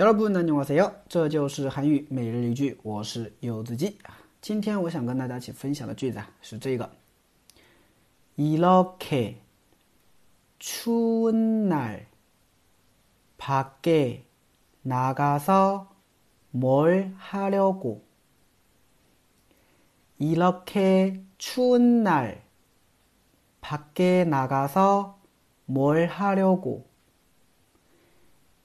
여러분 안녕하세요. 这就是韩语每日一句，我是柚子鸡。今天我想跟大家一起分享的句子啊是这个이렇게 추운 날 밖에 나가서 뭘 하려고? 이렇게 추운 날 밖에 나가서 뭘 하려고?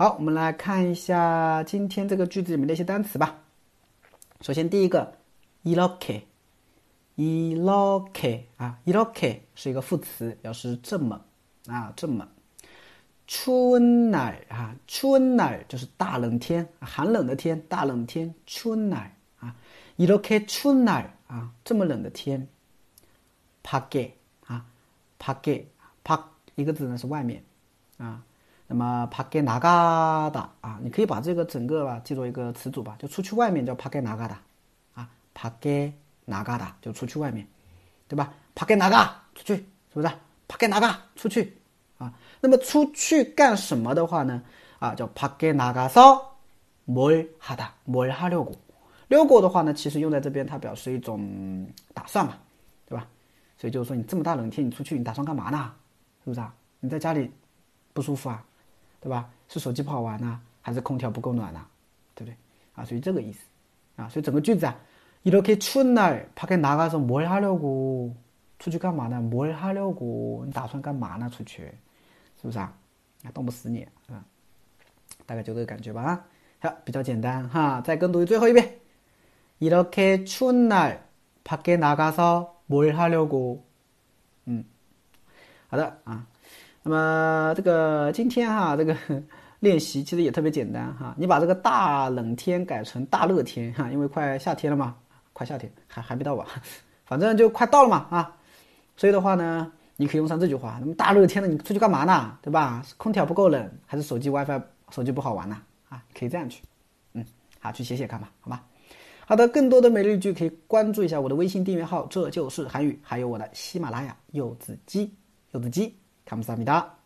好，我们来看一下今天这个句子里面的一些单词吧。首先第一个이렇게 이렇게啊，이렇게是一个副词，表示这么啊，这么。추운날啊，추운날就是大冷天，寒冷的天，大冷天。추운날啊，이렇게추운날啊，这么冷的天。밖에啊，밖에 밖一个字呢是外面啊。 那么帕盖拿嘎达啊，你可以把这个整个吧记作一个词组吧，就出去外面叫帕盖拿嘎达，啊，爬盖拿嘎达就出去外面，对吧？帕盖拿嘎出去，是不是？帕盖拿嘎出去啊？那么出去干什么的话呢？啊，叫帕盖拿嘎扫，摩尔哈达摩尔哈六过，六过的话呢，其实用在这边它表示一种打算嘛，对吧？所以就是说你这么大冷天你出去，你打算干嘛呢？是不是啊？你在家里不舒服啊？对吧？是手机不好玩呢，还是空调不够暖呢？对不对？啊，所以这个意思啊，所以整个句子啊，이렇게추운날밖에나가서뭘하려 고？ 出去干嘛呢？뭘하려 고？ 你打算干嘛呢？出去，是不是啊？啊，冻不死你啊！大概就这个感觉吧啊。好，比较简单哈。再跟读最后一遍，이렇게추운날밖에나가서뭘하려 고？ 嗯，好的啊。 那么这个今天哈，这个 练习其实也特别简单哈。你把这个大冷天改成大热天哈，因为快夏天了嘛，快夏天还还没到吧，反正就快到了嘛啊。所以的话呢，你可以用上这句话。那么大热天的，你出去干嘛呢？对吧？空调不够冷，还是手机 WiFi 手机不好玩呢？啊，可以这样去，嗯，好，去写写看吧，好吧。好的，更多的每日句可以关注一下我的微信订阅号，这就是韩语，还有我的喜马拉雅柚子鸡，柚子鸡。 감사합니다.